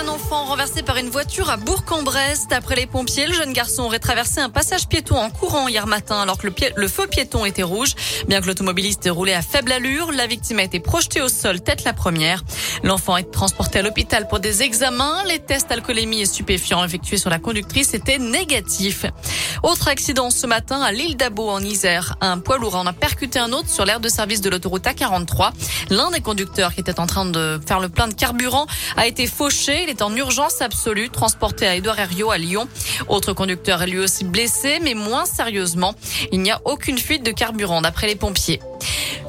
Un enfant renversé par une voiture à Bourg-en-Bresse. D'après les pompiers, le jeune garçon aurait traversé un passage piéton en courant hier matin alors que le, le feu piéton était rouge. Bien que l'automobiliste roulait à faible allure, la victime a été projetée au sol, tête la première. L'enfant est transporté à l'hôpital pour des examens. Les tests alcoolémie et stupéfiants effectués sur la conductrice étaient négatifs. Autre accident ce matin à l'île d'Abo en Isère. Un poids lourd en a percuté un autre sur l'aire de service de l'autoroute A43. L'un des conducteurs qui était en train de faire le plein de carburant a été fauché. Il est en urgence absolue, transporté à Édouard Herriot à Lyon. Autre conducteur est lui aussi blessé, mais moins sérieusement. Il n'y a aucune fuite de carburant d'après les pompiers.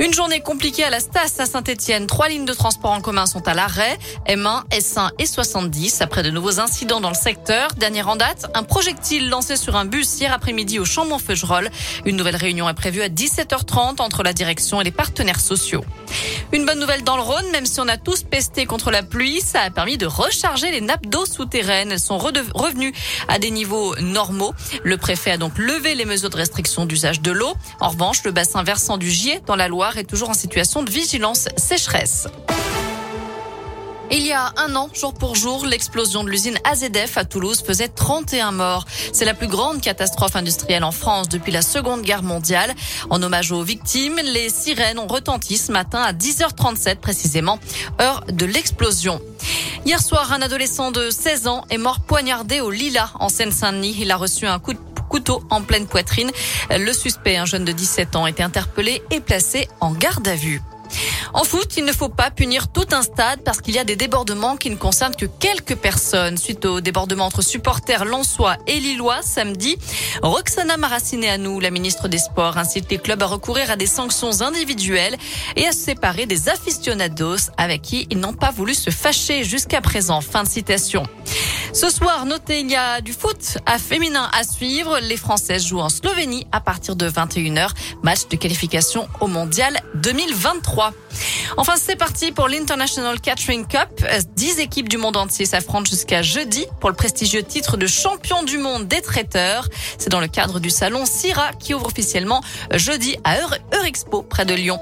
Une journée compliquée à la Stas à Saint-Etienne. Trois lignes de transport en commun sont à l'arrêt. M1, S1 et 70 après de nouveaux incidents dans le secteur. Dernière en date, un projectile lancé sur un bus hier après-midi au Chambon-Feugerolles. Une nouvelle réunion est prévue à 17h30 entre la direction et les partenaires sociaux. Une bonne nouvelle dans le Rhône, même si on a tous pesté contre la pluie, ça a permis de recharger les nappes d'eau souterraines. Elles sont revenues à des niveaux normaux. Le préfet a donc levé les mesures de restriction d'usage de l'eau. En revanche, le bassin versant du Gier dans la Loire est toujours en situation de vigilance sécheresse. Il y a un an, jour pour jour, l'explosion de l'usine AZF à Toulouse faisait 31 morts. C'est la plus grande catastrophe industrielle en France depuis la Seconde Guerre mondiale. En hommage aux victimes, les sirènes ont retenti ce matin à 10h37 précisément, heure de l'explosion. Hier soir, un adolescent de 16 ans est mort poignardé au Lila en Seine-Saint-Denis. Il a reçu un coup de couteau en pleine poitrine. Le suspect, un jeune de 17 ans, a été interpellé et placé en garde à vue. En foot, il ne faut pas punir tout un stade parce qu'il y a des débordements qui ne concernent que quelques personnes. Suite au débordement entre supporters lensois et lillois samedi, Roxana Maracineanu, la ministre des Sports, incite les clubs à recourir à des sanctions individuelles et à se séparer des aficionados avec qui ils n'ont pas voulu se fâcher jusqu'à présent. Fin de citation. Ce soir, notez, il y a du foot à féminin à suivre. Les Françaises jouent en Slovénie à partir de 21h. Match de qualification au Mondial 2023. Enfin, c'est parti pour l'International Catering Cup. Dix équipes du monde entier s'affrontent jusqu'à jeudi pour le prestigieux titre de champion du monde des traiteurs. C'est dans le cadre du salon Syrah qui ouvre officiellement jeudi à Eurexpo près de Lyon.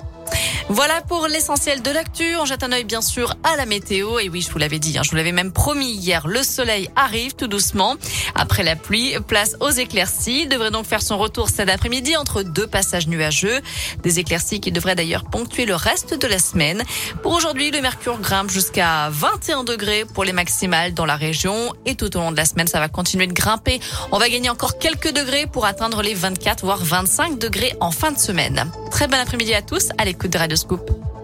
Voilà pour l'essentiel de l'actu. On jette un œil bien sûr à la météo. Et oui, je vous l'avais dit, hein, je vous l'avais même promis hier, le soleil arrive tout doucement. Après la pluie, place aux éclaircies. Il devrait donc faire son retour cet après-midi entre deux passages nuageux. Des éclaircies qui devraient d'ailleurs ponctuer le reste de la semaine. Pour aujourd'hui, le mercure grimpe jusqu'à 21 degrés pour les maximales dans la région. Et tout au long de la semaine, ça va continuer de grimper. On va gagner encore quelques degrés pour atteindre les 24 voire 25 degrés en fin de semaine. Très bon après-midi à tous à l'écoute de Radio Scoop.